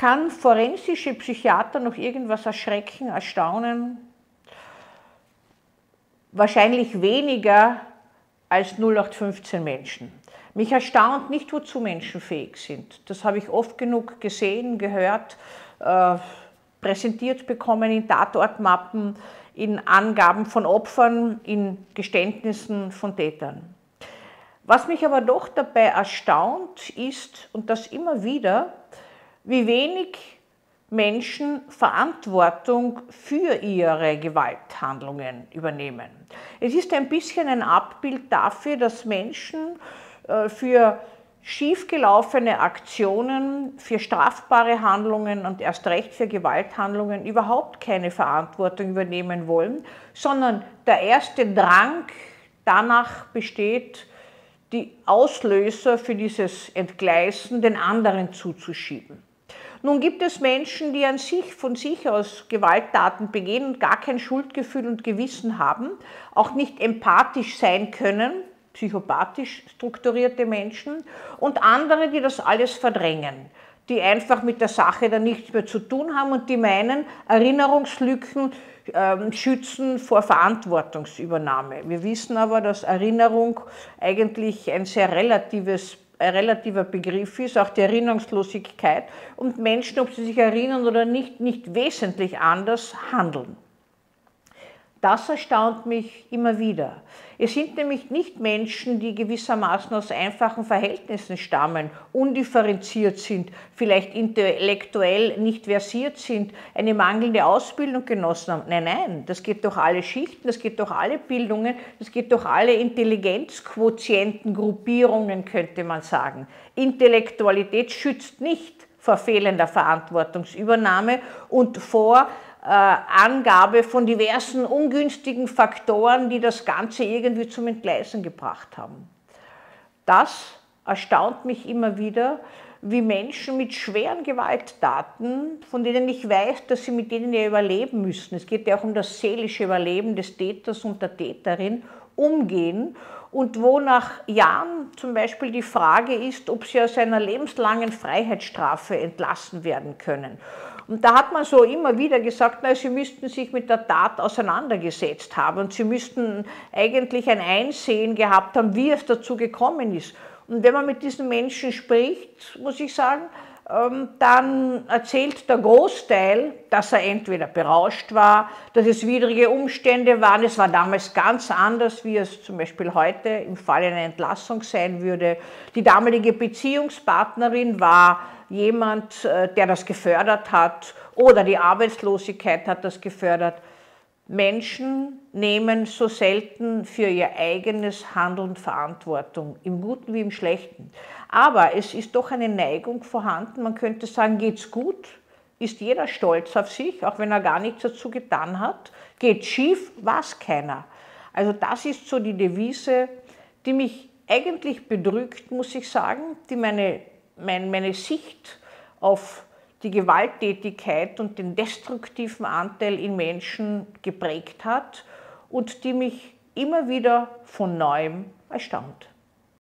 Kann forensische Psychiater noch irgendwas erschrecken, erstaunen? Wahrscheinlich weniger als 0815 Menschen. Mich erstaunt nicht, wozu Menschen fähig sind. Das habe ich oft genug gesehen, gehört, äh, präsentiert bekommen in Tatortmappen, in Angaben von Opfern, in Geständnissen von Tätern. Was mich aber doch dabei erstaunt ist, und das immer wieder, wie wenig Menschen Verantwortung für ihre Gewalthandlungen übernehmen. Es ist ein bisschen ein Abbild dafür, dass Menschen äh, für schiefgelaufene Aktionen, für strafbare Handlungen und erst recht für Gewalthandlungen überhaupt keine Verantwortung übernehmen wollen, sondern der erste Drang danach besteht, die Auslöser für dieses Entgleisen den anderen zuzuschieben. Nun gibt es Menschen, die an sich von sich aus Gewalttaten begehen und gar kein Schuldgefühl und Gewissen haben, auch nicht empathisch sein können, psychopathisch strukturierte Menschen, und andere, die das alles verdrängen, die einfach mit der Sache dann nichts mehr zu tun haben und die meinen, Erinnerungslücken äh, schützen vor Verantwortungsübernahme. Wir wissen aber, dass Erinnerung eigentlich ein sehr relatives ein relativer Begriff ist, auch die Erinnerungslosigkeit und Menschen, ob sie sich erinnern oder nicht, nicht wesentlich anders handeln. Das erstaunt mich immer wieder. Es sind nämlich nicht Menschen, die gewissermaßen aus einfachen Verhältnissen stammen, undifferenziert sind, vielleicht intellektuell nicht versiert sind, eine mangelnde Ausbildung genossen haben. Nein, nein, das geht durch alle Schichten, das geht durch alle Bildungen, das geht durch alle Intelligenzquotienten, Gruppierungen, könnte man sagen. Intellektualität schützt nicht vor fehlender Verantwortungsübernahme und vor Angabe von diversen ungünstigen Faktoren, die das Ganze irgendwie zum Entgleisen gebracht haben. Das erstaunt mich immer wieder, wie Menschen mit schweren Gewalttaten, von denen ich weiß, dass sie mit denen ja überleben müssen, es geht ja auch um das seelische Überleben des Täters und der Täterin, umgehen und wo nach Jahren zum Beispiel die Frage ist, ob sie aus einer lebenslangen Freiheitsstrafe entlassen werden können. Und da hat man so immer wieder gesagt, na, sie müssten sich mit der Tat auseinandergesetzt haben und sie müssten eigentlich ein Einsehen gehabt haben, wie es dazu gekommen ist. Und wenn man mit diesen Menschen spricht, muss ich sagen, dann erzählt der Großteil, dass er entweder berauscht war, dass es widrige Umstände waren. Es war damals ganz anders, wie es zum Beispiel heute im Fall einer Entlassung sein würde. Die damalige Beziehungspartnerin war jemand, äh, der das gefördert hat oder die Arbeitslosigkeit hat das gefördert. Menschen nehmen so selten für ihr eigenes Handeln Verantwortung, im Guten wie im Schlechten. Aber es ist doch eine Neigung vorhanden, man könnte sagen, geht's gut, ist jeder stolz auf sich, auch wenn er gar nichts dazu getan hat. Geht schief, weiß keiner. Also das ist so die Devise, die mich eigentlich bedrückt, muss ich sagen, die meine mein, meine Sicht auf die Gewalttätigkeit und den destruktiven Anteil in Menschen geprägt hat und die mich immer wieder von neuem erstaunt.